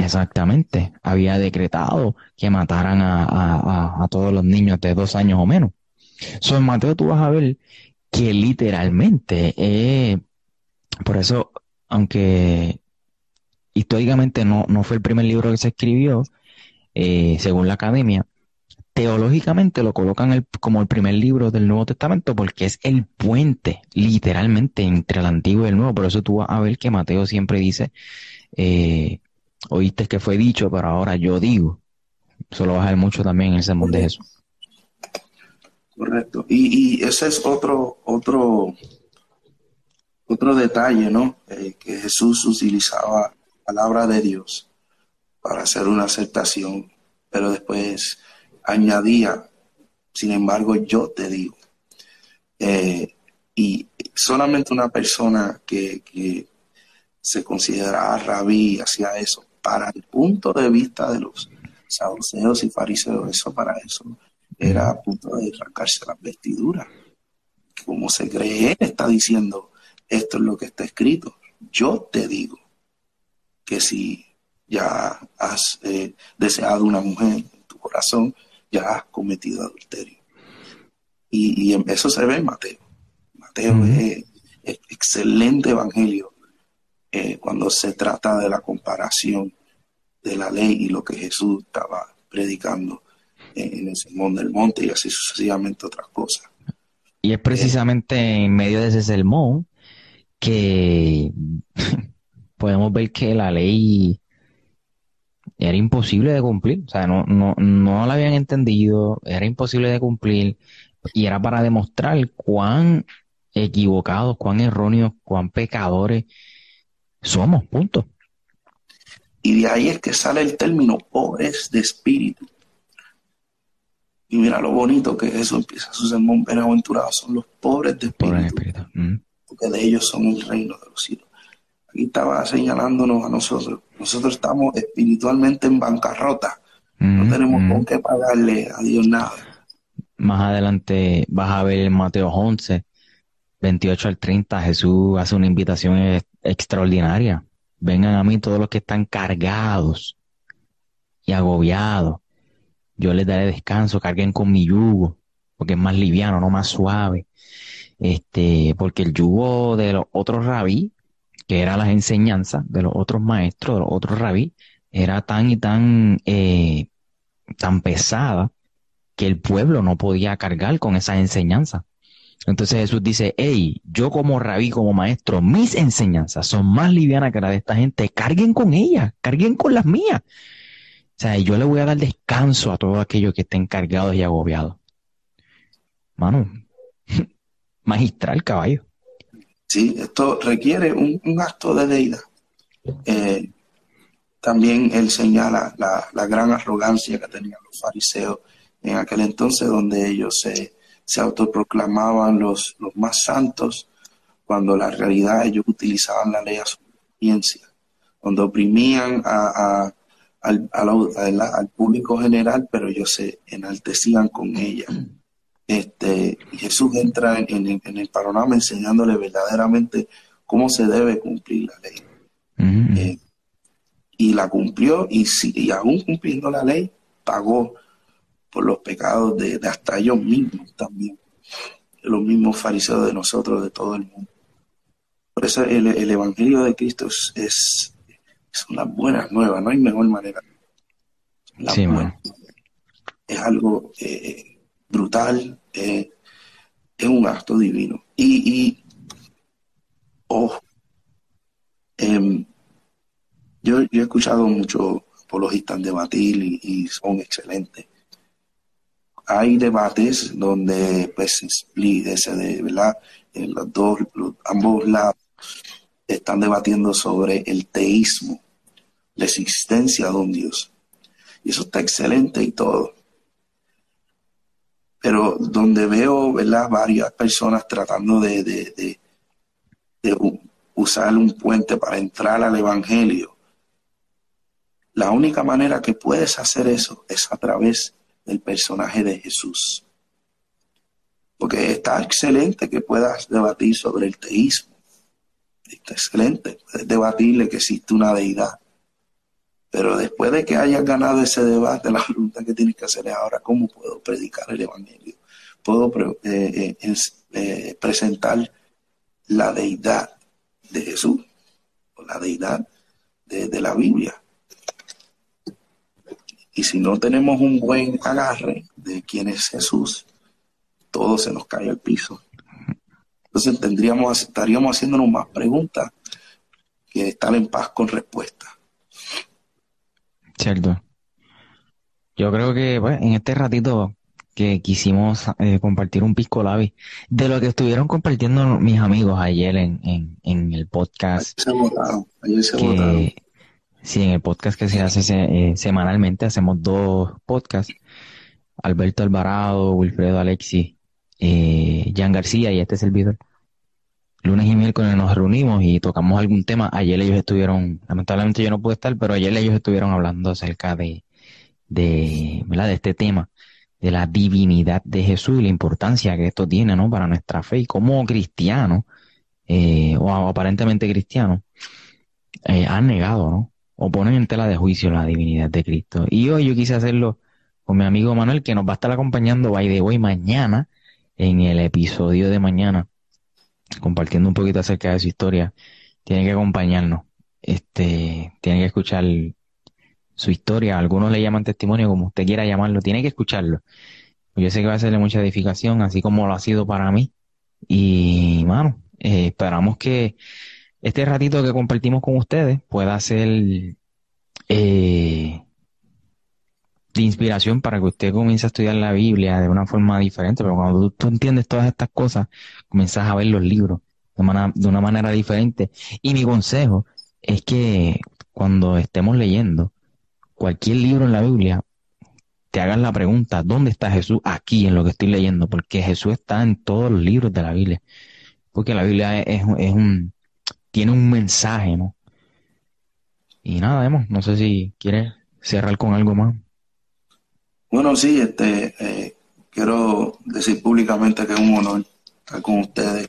exactamente, había decretado que mataran a, todos los niños de dos años o menos. So, en Mateo tú vas a ver que literalmente, eh, por eso, aunque históricamente no, no fue el primer libro que se escribió, eh, según la academia, teológicamente lo colocan como el primer libro del Nuevo Testamento porque es el puente, literalmente, entre el Antiguo y el Nuevo. Por eso tú vas a ver que Mateo siempre dice, eh, oíste que fue dicho, pero ahora yo digo. Eso lo vas a ver mucho también en el sermón de Jesús. Correcto. Y, ese es otro, otro, otro detalle, ¿no? Eh, que Jesús utilizaba palabra de Dios para hacer una aceptación, pero después añadía, sin embargo, yo te digo. Eh, y solamente una persona que, se consideraba rabí hacía eso. Para el punto de vista de los saduceos y fariseos, eso para eso era a punto de arrancarse las vestiduras. Como se cree, él está diciendo, esto es lo que está escrito. Yo te digo que si ya has eh, deseado una mujer en tu corazón, ya has cometido adulterio. Y, y eso se ve en Mateo. Mateo es, excelente evangelio eh, cuando se trata de la comparación de la ley y lo que Jesús estaba predicando en el sermón del monte y así sucesivamente otras cosas. Y es precisamente en medio de ese sermón que podemos ver que la ley era imposible de cumplir, o sea, no, no, no la habían entendido, era imposible de cumplir y era para demostrar cuán equivocados, cuán erróneos, cuán pecadores somos, punto. Y de ahí es que sale el término pobres de espíritu. Y mira lo bonito que eso empieza su sermón, bienaventurados son los pobres de espíritu, mm. Porque de ellos son el reino de los cielos. Aquí estaba señalándonos a nosotros. Nosotros estamos espiritualmente en bancarrota. no mm, tenemos mm. con qué pagarle a Dios nada. Más adelante vas a ver Mateo 11, 28 al 30, Jesús hace una invitación extraordinaria. Vengan a mí todos los que están cargados y agobiados. Yo les daré descanso, carguen con mi yugo, porque es más liviano, no más suave. Este, porque el yugo de los otros rabí que eran las enseñanzas de los otros maestros, de los otros rabí, era tan y tan, eh, tan pesada que el pueblo no podía cargar con esas enseñanzas. Entonces Jesús dice, hey, yo como rabí, como maestro, mis enseñanzas son más livianas que las de esta gente, carguen con ellas, carguen con las mías. O sea, yo le voy a dar descanso a todos aquellos que estén cargados y agobiados. Mano, magistral caballo. ¿sí? Esto requiere un, acto de deidad. Eh, también él señala la, gran arrogancia que tenían los fariseos en aquel entonces, donde ellos se, autoproclamaban los, los más santos, cuando la realidad ellos utilizaban la ley a su ciencia, cuando oprimían a, al, al, público general, pero ellos se enaltecían con ella este, Jesús entra en, el panorama enseñándole verdaderamente cómo se debe cumplir la ley. Eh, y la cumplió y, y aún cumpliendo la ley, pagó por los pecados de, hasta ellos mismos también, los mismos fariseos de nosotros, de todo el mundo. Por eso el, Evangelio de Cristo es, es, una buena nueva, no hay mejor manera. Es algo eh, brutal, eh, es un acto divino. Y, oh, em, yo, he escuchado muchos apologistas debatir y, son excelentes. Hay debates donde pues se de, ¿verdad? En los dos, ambos lados están debatiendo sobre el teísmo, la existencia de un Dios. Y eso está excelente y todo pero donde veo ¿verdad? varias personas tratando de, de, usar un puente para entrar al Evangelio, la única manera que puedes hacer eso es a través del personaje de Jesús. Porque está excelente que puedas debatir sobre el teísmo. Está excelente. Puedes debatirle que existe una deidad. Pero después de que hayas ganado ese debate, la pregunta que tienes que hacer es ahora, ¿cómo puedo predicar el Evangelio? ¿Puedo eh, eh, eh, presentar la deidad de Jesús o la deidad de, la Biblia? Y si no tenemos un buen agarre de quién es Jesús, todo se nos cae al piso. Entonces tendríamos, estaríamos haciéndonos más preguntas que estar en paz con respuestas. Cierto. Yo creo que pues, en este ratito que quisimos eh, compartir un pisco labi de lo que estuvieron compartiendo mis amigos ayer en, en, en el podcast. Se votaron, ayer se que. Sí, en el podcast que se hace se- eh, semanalmente, hacemos dos podcasts. Alberto Alvarado, Wilfredo Alexis, eh, Jan García y este servidor. Lunes y miércoles nos reunimos y tocamos algún tema. Ayer ellos estuvieron, lamentablemente yo no pude estar, pero ayer ellos estuvieron hablando acerca de, de, ¿verdad? de este tema, de la divinidad de Jesús y la importancia que esto tiene, ¿no? Para nuestra fe y como cristianos, eh, o aparentemente cristianos, eh, han negado, ¿no? O ponen en tela de juicio la divinidad de Cristo. Y hoy yo quise hacerlo con mi amigo Manuel, que nos va a estar acompañando, by the way, mañana, en el episodio de mañana, compartiendo un poquito acerca de su historia. Tiene que acompañarnos. Este, tiene que escuchar su historia. Algunos le llaman testimonio, como usted quiera llamarlo. Tiene que escucharlo. Yo sé que va a serle mucha edificación, así como lo ha sido para mí. Y, mano, eh, esperamos que este ratito que compartimos con ustedes pueda ser eh, de inspiración para que usted comience a estudiar la Biblia de una forma diferente, pero cuando tú, entiendes todas estas cosas, comienzas a ver los libros de, mana- de una manera diferente. Y mi consejo es que cuando estemos leyendo cualquier libro en la Biblia, te hagas la pregunta, ¿dónde está Jesús aquí en lo que estoy leyendo? Porque Jesús está en todos los libros de la Biblia. Porque la Biblia es, es un- tiene un mensaje, ¿no? Y nada, no sé si quieres cerrar con algo más. Bueno, sí, este, eh, quiero decir públicamente que es un honor estar con ustedes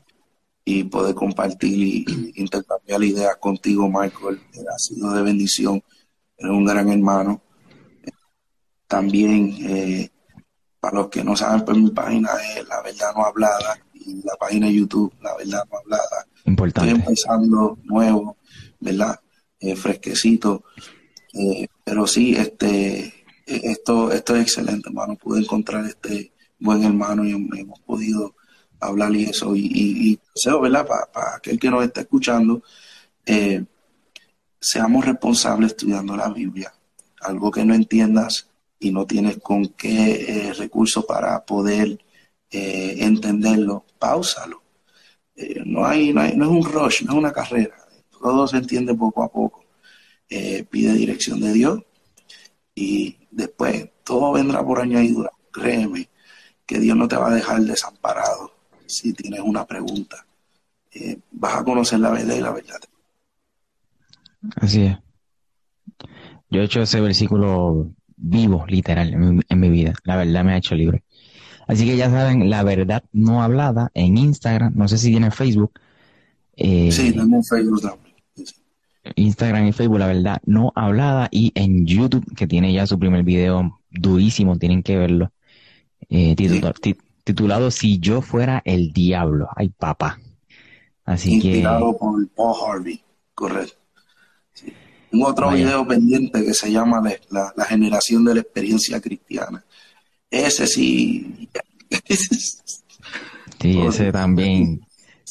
y poder compartir y, y intercambiar ideas contigo, Michael. Eh, Ha sido de bendición. Eres un gran hermano. También, eh, para los que no saben, pues mi página es La Verdad No Hablada y la página de YouTube, La Verdad No Hablada. Estoy Importante. empezando nuevo, ¿verdad? Eh, fresquecito. Eh, pero sí, este, esto, esto es excelente, hermano. Pude encontrar este buen hermano y hem- hemos podido hablar y eso. Y, y, y deseo, ¿verdad? Para aquel que nos está escuchando, eh, seamos responsables estudiando la Biblia. Algo que no entiendas y no tienes con qué eh, recursos para poder eh, entenderlo, pausalo. Eh, no, hay, no, hay- no es un rush, no es una carrera. Todo se entiende poco a poco. Pide dirección de Dios y después todo vendrá por añadidura. Créeme que Dios no te va a dejar desamparado si tienes una pregunta. Eh, vas a conocer la verdad y la verdad. Así es. Yo he hecho ese versículo vivo, literal, en mi, en mi vida. La verdad me ha hecho libre. Así que ya saben, la verdad no hablada en Instagram, no sé si tiene Facebook, eh, Sí, tengo un Facebook también. Instagram y Facebook, la verdad no hablada, y en YouTube, que tiene ya su primer video durísimo, tienen que verlo, eh, titula- ti- titulado Si yo fuera el diablo. Ay, papá. Así que, Inspirado por Paul Harvey, correcto. Sí. Un otro Vaya. video pendiente que se llama la, la- la generación de la experiencia cristiana. Ese sí. sí, ese también.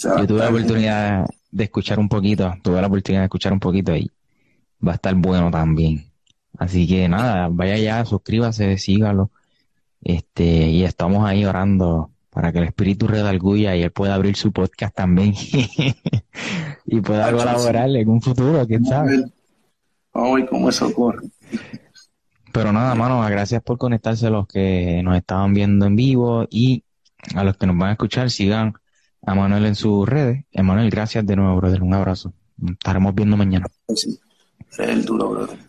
Yo tuve la oportunidad de escuchar un poquito, tuve la oportunidad de escuchar un poquito y va a estar bueno también. Así que nada, vaya ya, suscríbase, sígalo. Este, y estamos ahí orando para que el Espíritu redarguya y él pueda abrir su podcast también y pueda Tacho, colaborar en un futuro, quién sabe. vamos a ver cómo eso corre. Pero nada, mano, gracias por conectarse a los que nos estaban viendo en vivo y a los que nos van a escuchar, sigan a Manuel en sus redes. Emanuel, gracias de nuevo, brother. Un abrazo. Estaremos viendo mañana. Sí, duro, brother.